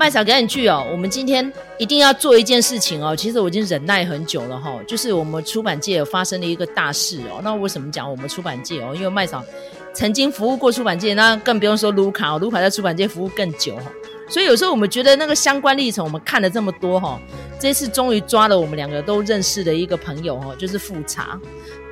麦嫂赶紧去哦！我们今天一定要做一件事情哦。其实我已经忍耐很久了哈、哦，就是我们出版界有发生了一个大事哦。那为什么讲我们出版界哦？因为麦嫂曾经服务过出版界，那更不用说卢卡，卢卡在出版界服务更久哈、哦。所以有时候我们觉得那个相关历程，我们看了这么多哈、哦，这次终于抓了我们两个都认识的一个朋友、哦，就是复查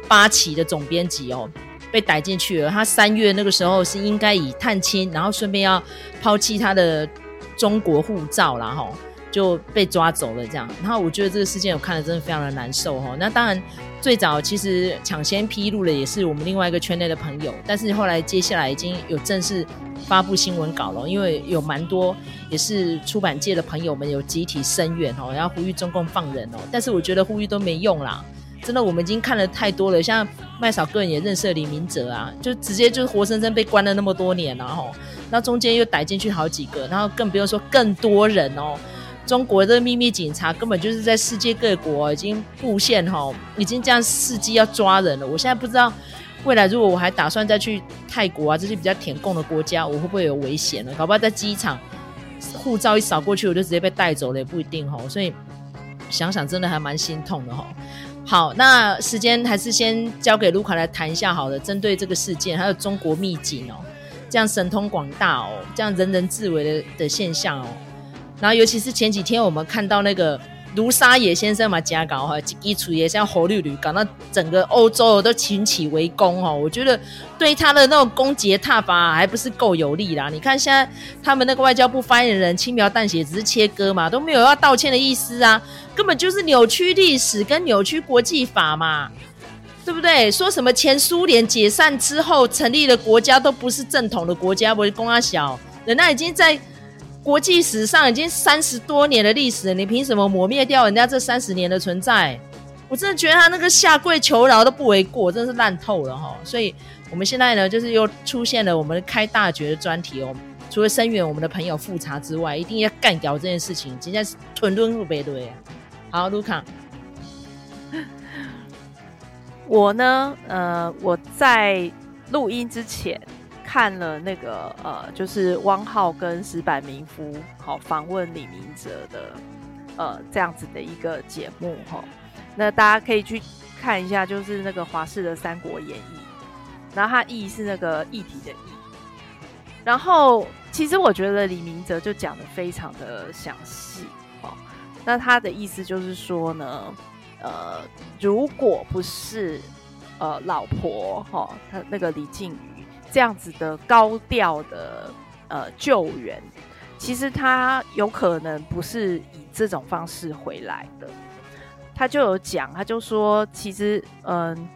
八旗的总编辑哦，被逮进去了。他三月那个时候是应该以探亲，然后顺便要抛弃他的。中国护照啦，哈，就被抓走了这样。然后我觉得这个事件我看了真的非常的难受哈。那当然，最早其实抢先披露的也是我们另外一个圈内的朋友，但是后来接下来已经有正式发布新闻稿了，因为有蛮多也是出版界的朋友们有集体声援哦，然后呼吁中共放人哦。但是我觉得呼吁都没用啦，真的我们已经看了太多了。像麦嫂个人也认识李明哲啊，就直接就活生生被关了那么多年然后。那中间又逮进去好几个，然后更不用说更多人哦。中国的秘密警察根本就是在世界各国已经布线哈，已经这样伺机要抓人了。我现在不知道未来如果我还打算再去泰国啊这些比较舔共的国家，我会不会有危险呢？搞不好在机场护照一扫过去，我就直接被带走了也不一定哈。所以想想真的还蛮心痛的哈。好，那时间还是先交给卢卡来谈一下好了，针对这个事件还有中国秘警哦。这样神通广大哦，这样人人自危的的现象哦，然后尤其是前几天我们看到那个卢沙野先生嘛，加搞哈，一出也像红绿绿，搞到整个欧洲都群起围攻哦。我觉得对他的那种攻击踏法还不是够有力啦。你看现在他们那个外交部发言人轻描淡写，只是切割嘛，都没有要道歉的意思啊，根本就是扭曲历史跟扭曲国际法嘛。对不对？说什么前苏联解散之后成立的国家都不是正统的国家，不是公阿小，人家已经在国际史上已经三十多年的历史了，你凭什么抹灭掉人家这三十年的存在？我真的觉得他那个下跪求饶都不为过，真的是烂透了哈！所以我们现在呢，就是又出现了我们开大决的专题哦，除了声援我们的朋友复查之外，一定要干掉这件事情，今天是吞吞入背对。好，卢卡。我呢，呃，我在录音之前看了那个，呃，就是汪浩跟石板明夫好访问李明哲的，呃，这样子的一个节目哈。那大家可以去看一下，就是那个华视的《三国演义》，然后它“义”是那个议题的“义”。然后其实我觉得李明哲就讲得非常的详细，哦，那他的意思就是说呢。呃，如果不是呃老婆哈，他那个李静宇这样子的高调的呃救援，其实他有可能不是以这种方式回来的。他就有讲，他就说，其实嗯、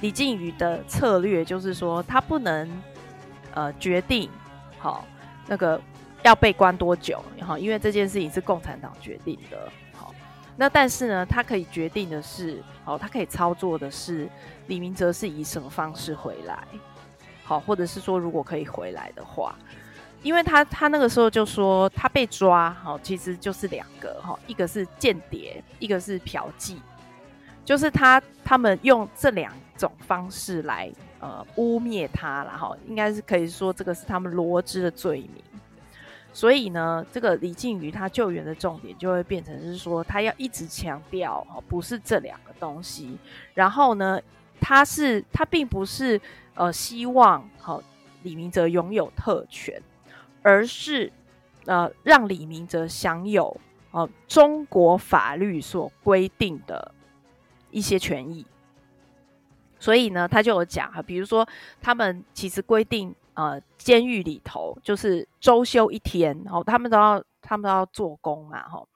李静宇的策略就是说，他不能呃决定好那个要被关多久，哈，因为这件事情是共产党决定的。那但是呢，他可以决定的是，哦，他可以操作的是，李明哲是以什么方式回来，好，或者是说如果可以回来的话，因为他他那个时候就说他被抓，好，其实就是两个哈，一个是间谍，一个是嫖妓，就是他他们用这两种方式来呃污蔑他了哈，应该是可以说这个是他们罗织的罪名。所以呢，这个李静瑜他救援的重点就会变成是说，他要一直强调哦，不是这两个东西。然后呢，他是他并不是呃希望好李明哲拥有特权，而是呃让李明哲享有呃中国法律所规定的一些权益。所以呢，他就有讲哈，比如说他们其实规定。呃，监狱里头就是周休一天，然后他们都要他们都要做工嘛，哈，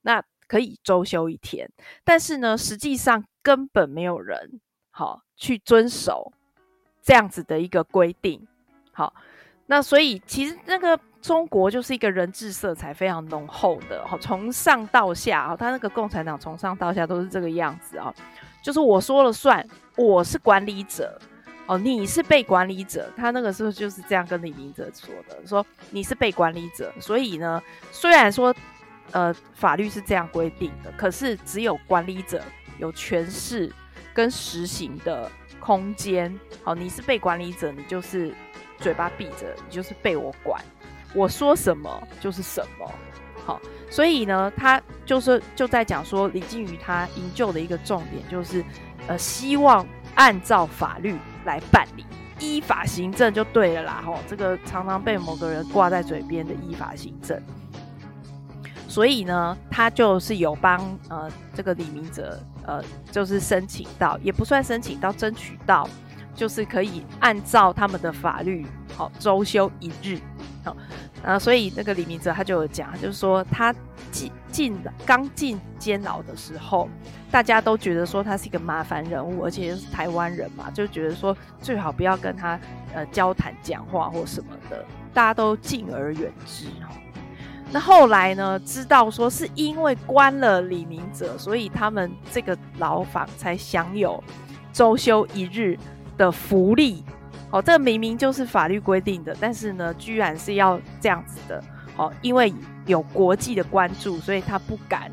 那可以周休一天，但是呢，实际上根本没有人好去遵守这样子的一个规定，好，那所以其实那个中国就是一个人治色彩非常浓厚的，哈，从上到下啊，他那个共产党从上到下都是这个样子啊，就是我说了算，我是管理者。哦，你是被管理者，他那个时候就是这样跟李明哲说的，说你是被管理者，所以呢，虽然说，呃，法律是这样规定的，可是只有管理者有权势跟实行的空间。好，你是被管理者，你就是嘴巴闭着，你就是被我管。我说什么就是什么。好，所以呢，他就是就在讲说李靖宇他营救的一个重点就是，呃，希望按照法律来办理，依法行政就对了啦。吼，这个常常被某个人挂在嘴边的依法行政。所以呢，他就是有帮呃这个李明哲呃，就是申请到，也不算申请到，争取到，就是可以按照他们的法律，好周休一日，好，呃，所以那个李明哲他就有讲，就是说他进进刚进监牢的时候，大家都觉得说他是一个麻烦人物，而且是台湾人嘛，就觉得说最好不要跟他呃交谈讲话或什么的，大家都敬而远之。那后来呢？知道说是因为关了李明哲，所以他们这个牢房才享有周休一日的福利。哦，这个明明就是法律规定的，但是呢，居然是要这样子的。哦，因为有国际的关注，所以他不敢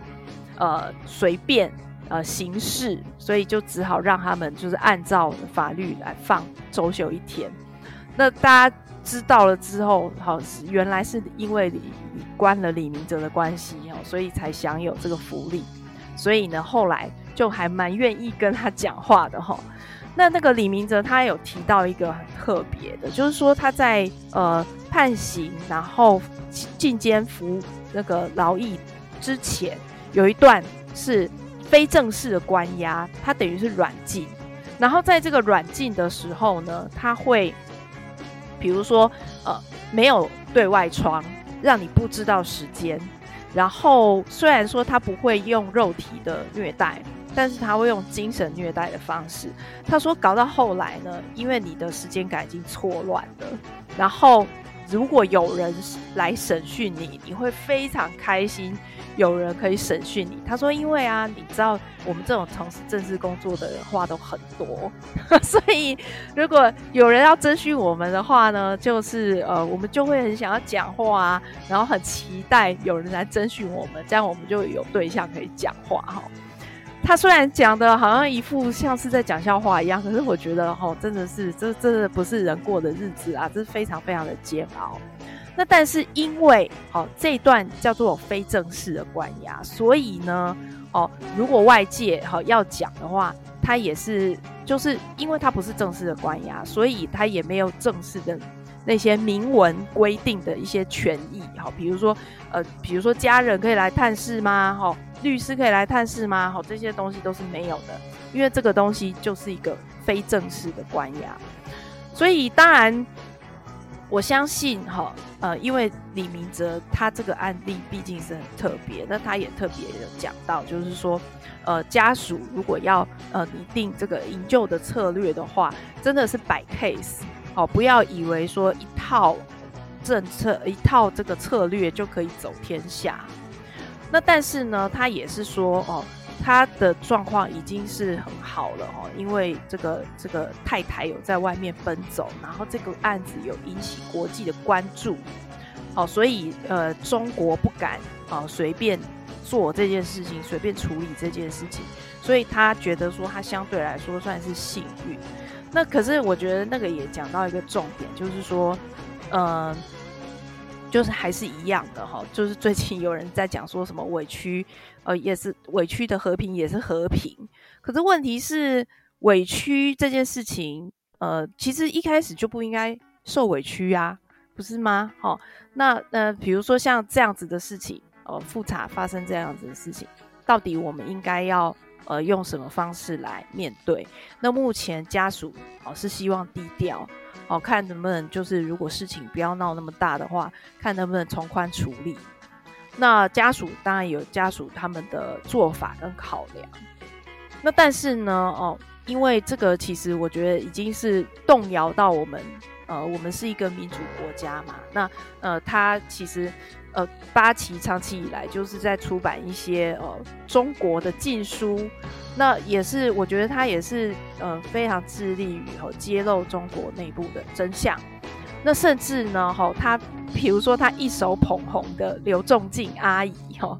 呃随便呃行事，所以就只好让他们就是按照法律来放周休一天。那大家。知道了之后，好，原来是因为李关了李明哲的关系哦，所以才享有这个福利。所以呢，后来就还蛮愿意跟他讲话的哈。那那个李明哲他有提到一个很特别的，就是说他在呃判刑然后进监服那个劳役之前，有一段是非正式的关押，他等于是软禁。然后在这个软禁的时候呢，他会。比如说，呃，没有对外窗，让你不知道时间。然后虽然说他不会用肉体的虐待，但是他会用精神虐待的方式。他说搞到后来呢，因为你的时间感已经错乱了，然后。如果有人来审讯你，你会非常开心。有人可以审讯你，他说：“因为啊，你知道我们这种从事政治工作的人话都很多，所以如果有人要征询我们的话呢，就是呃，我们就会很想要讲话啊，然后很期待有人来征询我们，这样我们就有对象可以讲话哈。”他虽然讲的好像一副像是在讲笑话一样，可是我觉得哈，真的是这真的不是人过的日子啊，这是非常非常的煎熬。那但是因为好这一段叫做非正式的关押，所以呢，哦，如果外界齁要讲的话，他也是就是因为他不是正式的关押，所以他也没有正式的。那些明文规定的一些权益，好，比如说，呃，比如说家人可以来探视吗？好，律师可以来探视吗？好，这些东西都是没有的，因为这个东西就是一个非正式的关押，所以当然，我相信，哈，呃，因为李明哲他这个案例毕竟是很特别，那他也特别有讲到，就是说，呃，家属如果要呃拟定这个营救的策略的话，真的是摆 case。哦，不要以为说一套政策、一套这个策略就可以走天下。那但是呢，他也是说，哦，他的状况已经是很好了哦，因为这个这个太太有在外面奔走，然后这个案子有引起国际的关注，哦，所以呃，中国不敢啊随便做这件事情，随便处理这件事情，所以他觉得说他相对来说算是幸运。那可是我觉得那个也讲到一个重点，就是说，嗯、就是还是一样的哈，就是最近有人在讲说什么委屈，呃，也是委屈的和平也是和平，可是问题是委屈这件事情，呃，其实一开始就不应该受委屈啊，不是吗？好，那呃，比如说像这样子的事情，呃，复查发生这样子的事情，到底我们应该要？呃，用什么方式来面对？那目前家属哦是希望低调哦，看能不能就是如果事情不要闹那么大的话，看能不能从宽处理。那家属当然有家属他们的做法跟考量。那但是呢，哦，因为这个其实我觉得已经是动摇到我们，呃，我们是一个民主国家嘛。那呃，他其实。呃，八旗长期以来就是在出版一些呃中国的禁书，那也是我觉得他也是呃非常致力于哦揭露中国内部的真相。那甚至呢，哈、他比如说他一手捧红的刘仲敬阿姨，哈、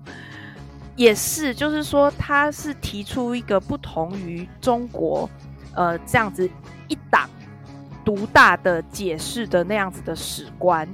也是就是说他是提出一个不同于中国呃这样子一党独大的解释的那样子的史观。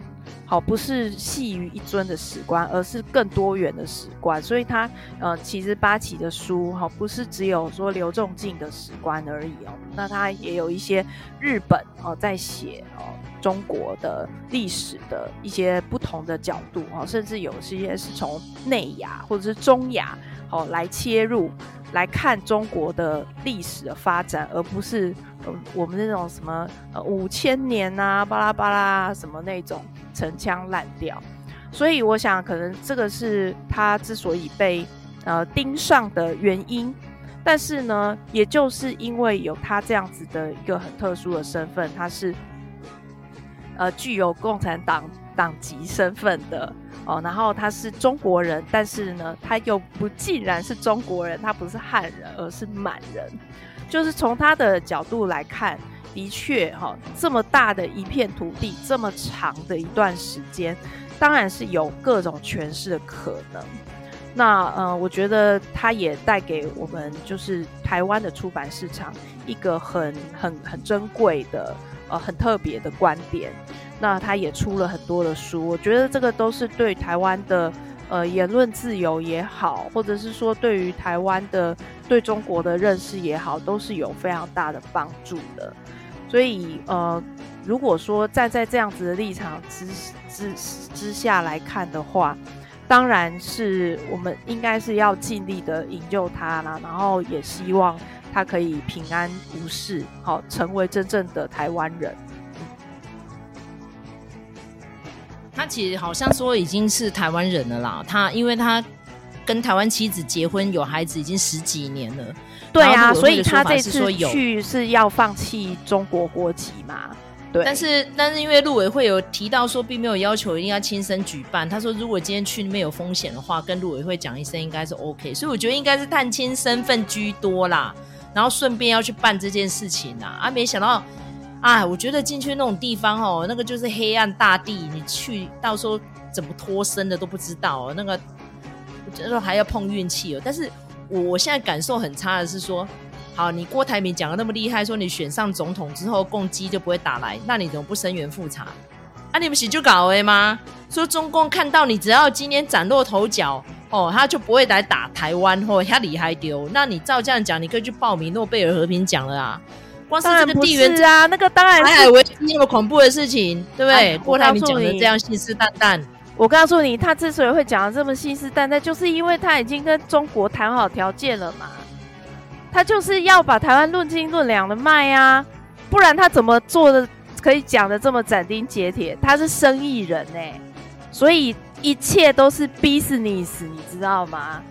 好，不是系于一尊的史观，而是更多元的史观。所以他呃，其实八旗的书哈，不是只有说刘仲敬的史观而已哦。那他也有一些日本哦，在写哦中国的历史的一些不同的角度哦，甚至有些是从内亚或者是中亚哦来切入来看中国的历史的发展，而不是我们那种什么呃五千年啊巴拉巴拉什么那种。陈腔滥调，所以我想，可能这个是他之所以被呃盯上的原因。但是呢，也就是因为有他这样子的一个很特殊的身份，他是呃具有共产党党籍身份的哦，然后他是中国人，但是呢，他又不竟然是中国人，他不是汉人，而是满人。就是从他的角度来看。的确，哈，这么大的一片土地，这么长的一段时间，当然是有各种诠释的可能。那，呃，我觉得它也带给我们，就是台湾的出版市场一个很、很、很珍贵的，呃，很特别的观点。那他也出了很多的书，我觉得这个都是对台湾的，呃，言论自由也好，或者是说对于台湾的对中国的认识也好，都是有非常大的帮助的。所以，呃，如果说站在这样子的立场之之之下来看的话，当然是我们应该是要尽力的营救他啦，然后也希望他可以平安无事，好，成为真正的台湾人。他其实好像说已经是台湾人了啦，他因为他跟台湾妻子结婚有孩子已经十几年了。对啊，所以他这次去是要放弃中国国籍嘛？对。但是但是因为陆委会有提到说，并没有要求一定要亲身举办。他说如果今天去那边有风险的话，跟陆委会讲一声应该是 OK。所以我觉得应该是探亲身份居多啦，然后顺便要去办这件事情啦。啊，没想到啊，我觉得进去那种地方哦，那个就是黑暗大地，你去到时候怎么脱身的都不知道。那个我觉得还要碰运气哦，但是。我我现在感受很差的是说，好，你郭台铭讲的那么厉害，说你选上总统之后，共机就不会打来，那你怎么不声援复查？啊，你们喜就搞诶吗？说中共看到你只要今天崭露头角，哦，他就不会来打台湾，或他厉害丢。那你照这样讲，你可以去报名诺贝尔和平奖了啊！光是这个地缘啊，那个当然是海海为那么恐怖的事情，对不对？哎、郭台铭讲的这样信誓旦旦。我告诉你，他之所以会讲的这么信誓旦旦，就是因为他已经跟中国谈好条件了嘛。他就是要把台湾论斤论两的卖啊，不然他怎么做的可以讲的这么斩钉截铁？他是生意人哎、欸，所以一切都是 business，你知道吗？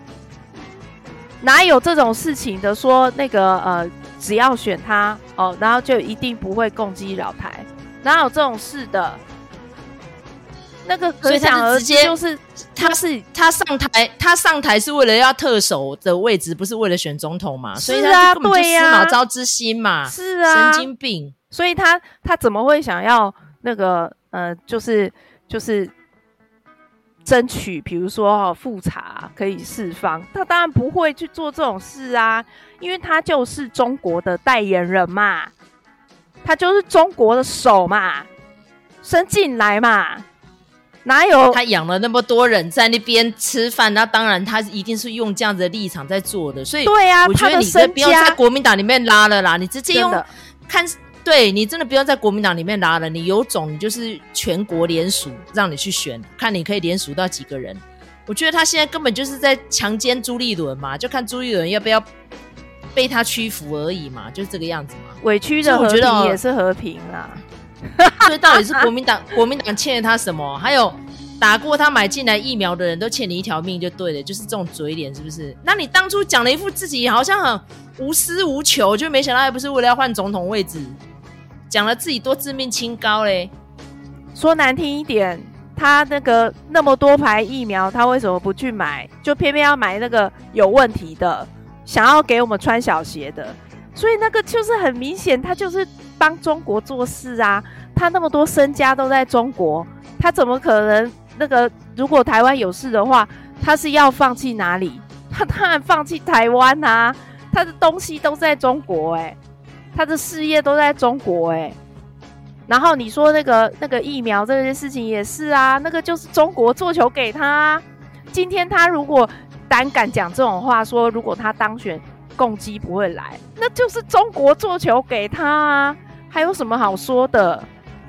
哪有这种事情的？说那个呃，只要选他哦，然后就一定不会攻击扰台？哪有这种事的？那个可想而知，就是他是他上台，他上台是为了要特首的位置，不是为了选总统嘛？是啊，对呀，司马昭之心嘛，是啊，神经病。所以他他怎么会想要那个呃，就是就是争取，比如说哈复查可以释放，他当然不会去做这种事啊，因为他就是中国的代言人嘛，他就是中国的手嘛，伸进来嘛。哪有他养了那么多人在那边吃饭？那当然，他一定是用这样子的立场在做的。所以，对呀，我觉得你这不要在国民党里面拉了啦，你直接用看，对你真的不要在国民党里面拉了。你有种，你就是全国联署，让你去选，看你可以联署到几个人。我觉得他现在根本就是在强奸朱立伦嘛，就看朱立伦要不要被他屈服而已嘛，就是这个样子嘛。委屈的和平也是和平啊。所以到底是国民党，国民党欠了他什么？还有打过他买进来疫苗的人都欠你一条命，就对了，就是这种嘴脸，是不是？那你当初讲了一副自己好像很无私无求，就没想到还不是为了要换总统位置，讲了自己多自命清高嘞。说难听一点，他那个那么多排疫苗，他为什么不去买？就偏偏要买那个有问题的，想要给我们穿小鞋的。所以那个就是很明显，他就是帮中国做事啊！他那么多身家都在中国，他怎么可能那个？如果台湾有事的话，他是要放弃哪里？他当然放弃台湾啊！他的东西都在中国、欸，诶，他的事业都在中国、欸，然后你说那个那个疫苗这件事情也是啊，那个就是中国做球给他。今天他如果胆敢讲这种话，说如果他当选，共机不会来，那就是中国做球给他啊，还有什么好说的？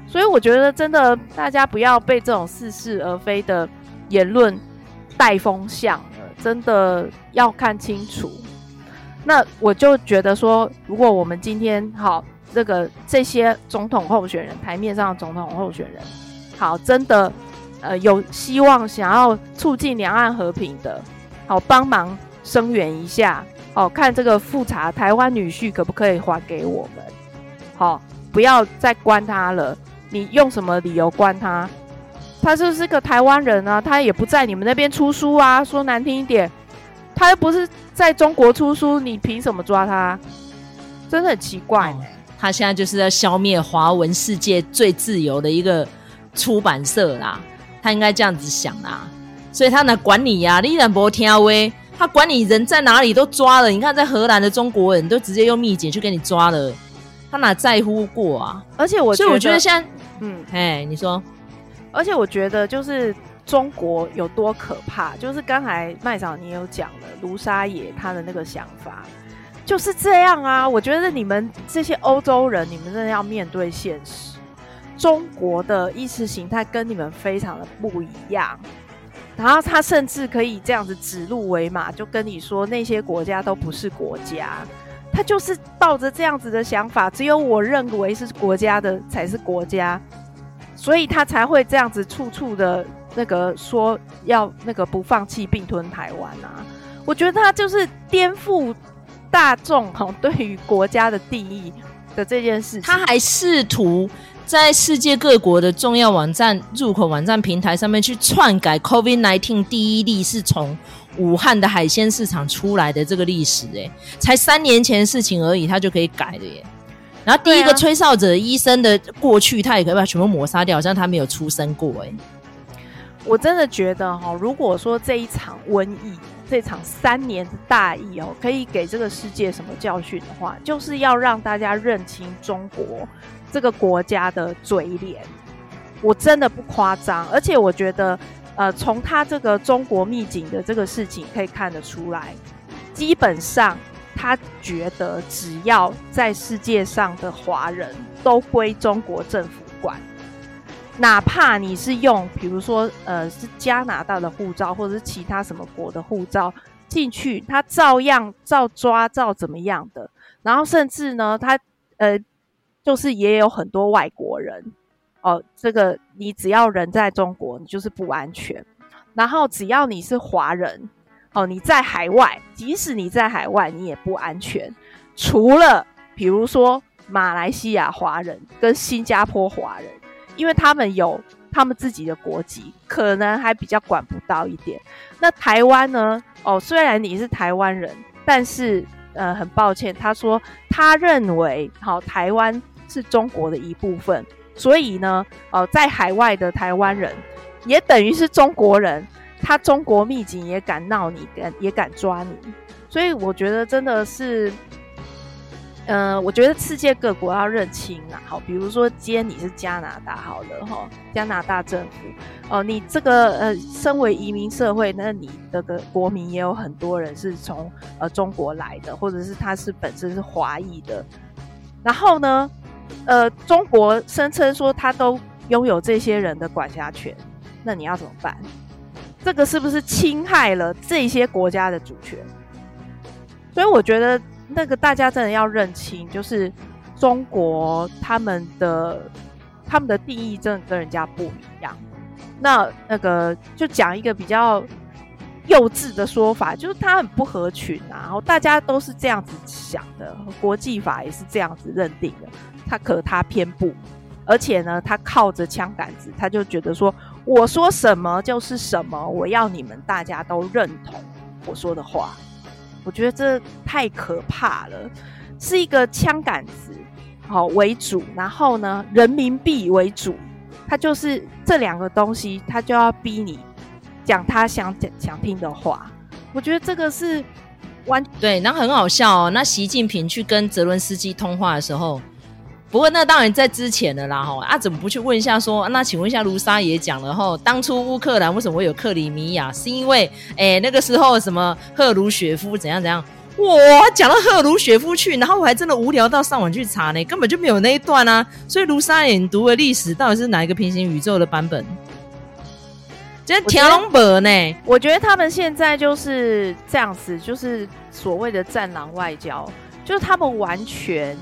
所以我觉得真的大家不要被这种似是而非的言论带风向了，真的要看清楚。那我就觉得说，如果我们今天好。这个这些总统候选人，台面上的总统候选人，好，真的，呃，有希望想要促进两岸和平的，好，帮忙声援一下，好，看这个复查台湾女婿可不可以还给我们，好，不要再关他了。你用什么理由关他？他就是个台湾人啊，他也不在你们那边出书啊。说难听一点，他又不是在中国出书，你凭什么抓他？真的很奇怪。他现在就是要消灭华文世界最自由的一个出版社啦，他应该这样子想啦，所以他哪管你呀？你然不听话，他管你人在哪里都抓了。你看在荷兰的中国人都直接用密解去给你抓了，他哪在乎过啊？而且我所以我觉得现在，嗯，哎，你说，而且我觉得就是中国有多可怕，就是刚才麦嫂你有讲了卢沙野他的那个想法。就是这样啊！我觉得你们这些欧洲人，你们真的要面对现实。中国的意识形态跟你们非常的不一样，然后他甚至可以这样子指鹿为马，就跟你说那些国家都不是国家。他就是抱着这样子的想法，只有我认为是国家的才是国家，所以他才会这样子处处的那个说要那个不放弃并吞台湾啊！我觉得他就是颠覆。大众哈对于国家的定义的这件事情，他还试图在世界各国的重要网站入口网站平台上面去篡改 COVID-19 第一例是从武汉的海鲜市场出来的这个历史，哎，才三年前的事情而已，他就可以改了耶。然后第一个吹哨者医生的过去，他也可以把全部抹杀掉，好像他没有出生过，哎。我真的觉得哈，如果说这一场瘟疫，这场三年的大疫哦，可以给这个世界什么教训的话，就是要让大家认清中国这个国家的嘴脸。我真的不夸张，而且我觉得，呃，从他这个中国秘境的这个事情可以看得出来，基本上他觉得只要在世界上的华人都归中国政府管。哪怕你是用，比如说，呃，是加拿大的护照，或者是其他什么国的护照进去，他照样照抓，照怎么样的。然后甚至呢，他呃，就是也有很多外国人哦。这个你只要人在中国，你就是不安全。然后只要你是华人哦，你在海外，即使你在海外，你也不安全。除了比如说马来西亚华人跟新加坡华人。因为他们有他们自己的国籍，可能还比较管不到一点。那台湾呢？哦，虽然你是台湾人，但是呃，很抱歉，他说他认为好，台湾是中国的一部分，所以呢，哦，在海外的台湾人也等于是中国人，他中国秘境也敢闹你，敢也敢抓你，所以我觉得真的是。呃，我觉得世界各国要认清啊，好，比如说今天你是加拿大，好了哈，加拿大政府，哦、你这个呃，身为移民社会，那你这个国民也有很多人是从呃中国来的，或者是他是本身是华裔的，然后呢，呃，中国声称说他都拥有这些人的管辖权，那你要怎么办？这个是不是侵害了这些国家的主权？所以我觉得。那个大家真的要认清，就是中国他们的他们的定义真的跟人家不一样。那那个就讲一个比较幼稚的说法，就是他很不合群啊，然后大家都是这样子想的，国际法也是这样子认定的。他可他偏不，而且呢，他靠着枪杆子，他就觉得说，我说什么就是什么，我要你们大家都认同我说的话。我觉得这太可怕了，是一个枪杆子好为主，然后呢，人民币为主，他就是这两个东西，他就要逼你讲他想讲想听的话。我觉得这个是完对，然后很好笑哦。那习近平去跟泽伦斯基通话的时候，不过那当然在之前的啦哈，啊怎么不去问一下说？那请问一下卢沙也讲了哈，当初乌克兰为什么会有克里米亚？是因为哎那个时候什么赫鲁雪夫怎样怎样？哇，讲到赫鲁雪夫去，然后我还真的无聊到上网去查呢，根本就没有那一段啊。所以卢沙也读的历史到底是哪一个平行宇宙的版本？这天龙本呢？我觉得他们现在就是这样子，就是所谓的战狼外交，就是他们完全。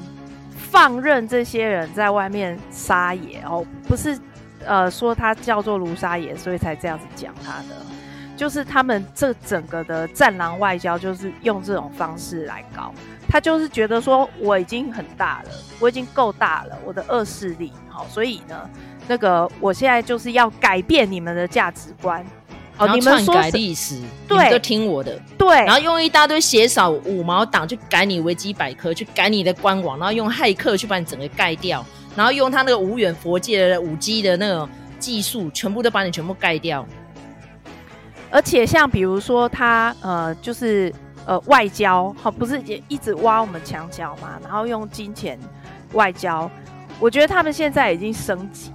放任这些人在外面撒野哦，不是，呃，说他叫做卢沙野，所以才这样子讲他的，就是他们这整个的战狼外交，就是用这种方式来搞。他就是觉得说我已经很大了，我已经够大了，我的恶势力好，所以呢，那个我现在就是要改变你们的价值观。哦，你们篡改历史，对，就听我的，对，然后用一大堆血少五毛党去改你维基百科，去改你的官网，然后用骇客去把你整个盖掉，然后用他那个无远佛界的五 G 的那种技术，全部都把你全部盖掉。而且像比如说他呃，就是呃外交，好，不是也一直挖我们墙角嘛，然后用金钱外交，我觉得他们现在已经升级。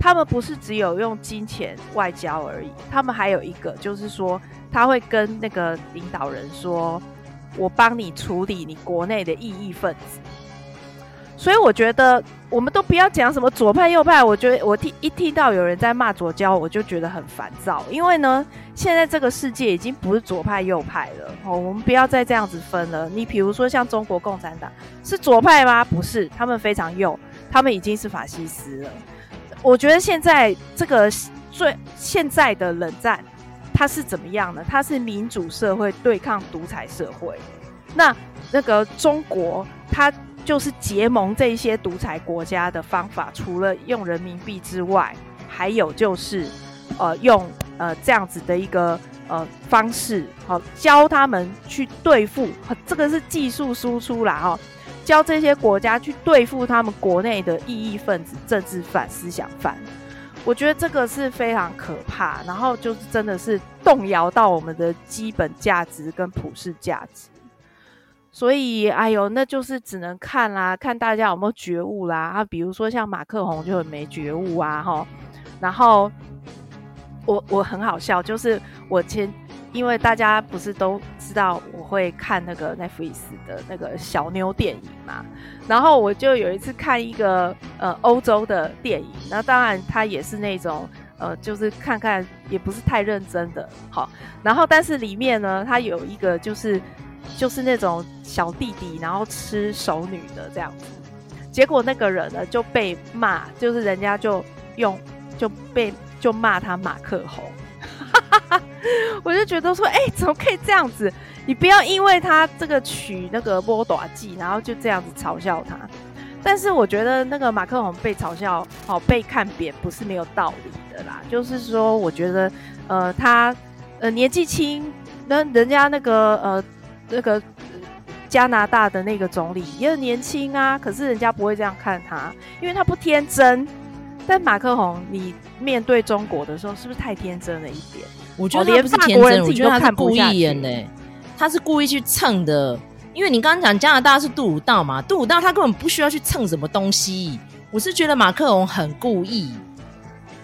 他们不是只有用金钱外交而已，他们还有一个，就是说他会跟那个领导人说：“我帮你处理你国内的异议分子。”所以我觉得我们都不要讲什么左派右派，我觉得我听一听到有人在骂左交，我就觉得很烦躁，因为呢，现在这个世界已经不是左派右派了哦，我们不要再这样子分了。你比如说像中国共产党是左派吗？不是，他们非常右，他们已经是法西斯了。我觉得现在这个最现在的冷战，它是怎么样呢？它是民主社会对抗独裁社会。那那个中国，它就是结盟这一些独裁国家的方法，除了用人民币之外，还有就是呃用呃这样子的一个呃方式，好、教他们去对付，这个是技术输出啦哈。教这些国家去对付他们国内的异议分子、政治犯、思想犯，我觉得这个是非常可怕，然后就是真的是动摇到我们的基本价值跟普世价值。所以，哎呦，那就是只能看啦，看大家有没有觉悟啦。啊，比如说像马克宏就很没觉悟啊，哈。然后我我很好笑，就是我前。因为大家不是都知道我会看那个 Netflix 的那个小妞电影嘛，然后我就有一次看一个呃欧洲的电影，那当然它也是那种呃就是看看也不是太认真的，好，然后但是里面呢，它有一个就是就是那种小弟弟然后吃熟女的这样子，结果那个人呢就被骂，就是人家就用就被就骂他马克红。我就觉得说，哎、怎么可以这样子？你不要因为他这个取那个波短记，然后就这样子嘲笑他。但是我觉得那个马克宏被嘲笑，好、哦、被看扁，不是没有道理的啦。就是说，我觉得，呃，他呃年纪轻，那人家那个呃那个加拿大的那个总理也很年轻啊，可是人家不会这样看他，因为他不天真。但马克宏，你面对中国的时候，是不是太天真了一点？我觉得他不是天真，我觉得他是故意演的，他是故意去蹭的。因为你刚刚讲加拿大是杜鲁道嘛，杜鲁道他根本不需要去蹭什么东西。我是觉得马克龙很故意，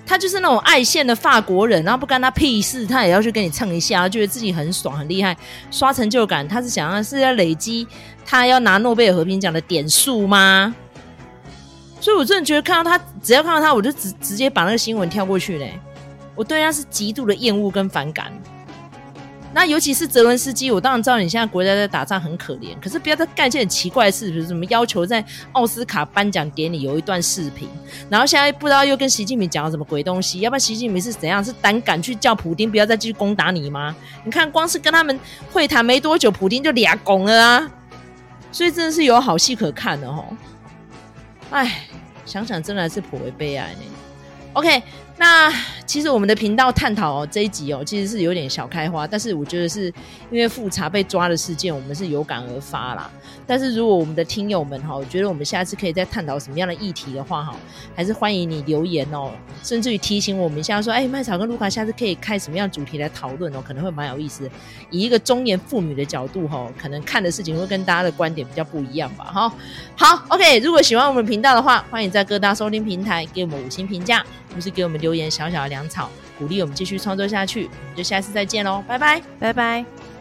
他就是那种爱现的法国人，然后不干他屁事，他也要去跟你蹭一下，觉得自己很爽很厉害，刷成就感。他是想要是要累积他要拿诺贝尔和平奖的点数吗？所以，我真的觉得看到他，只要看到他，我就直直接把那个新闻跳过去嘞。我对他是极度的厌恶跟反感。那尤其是泽伦斯基，我当然知道你现在国家在打仗很可怜，可是不要再干一些很奇怪的事，比如什么要求在奥斯卡颁奖典礼有一段视频，然后现在不知道又跟习近平讲了什么鬼东西，要不然习近平是怎样？是胆敢去叫普丁不要再继续攻打你吗？你看，光是跟他们会谈没多久，普丁就俩拱了啊！所以真的是有好戏可看的哦。哎，想想真的是颇为悲哀呢。OK。那其实我们的频道探讨哦这一集哦，其实是有点小开花，但是我觉得是因为复查被抓的事件，我们是有感而发啦。但是如果我们的听友们哈，我觉得我们下次可以再探讨什么样的议题的话哈，还是欢迎你留言哦，甚至于提醒我们一下说，哎，麦草跟卢卡下次可以开什么样的主题来讨论哦，可能会蛮有意思。以一个中年妇女的角度哈，可能看的事情会跟大家的观点比较不一样吧。哈，好，OK，如果喜欢我们频道的话，欢迎在各大收听平台给我们五星评价。不是给我们留言小小的粮草，鼓励我们继续创作下去。我们就下次再见喽，拜拜，拜拜。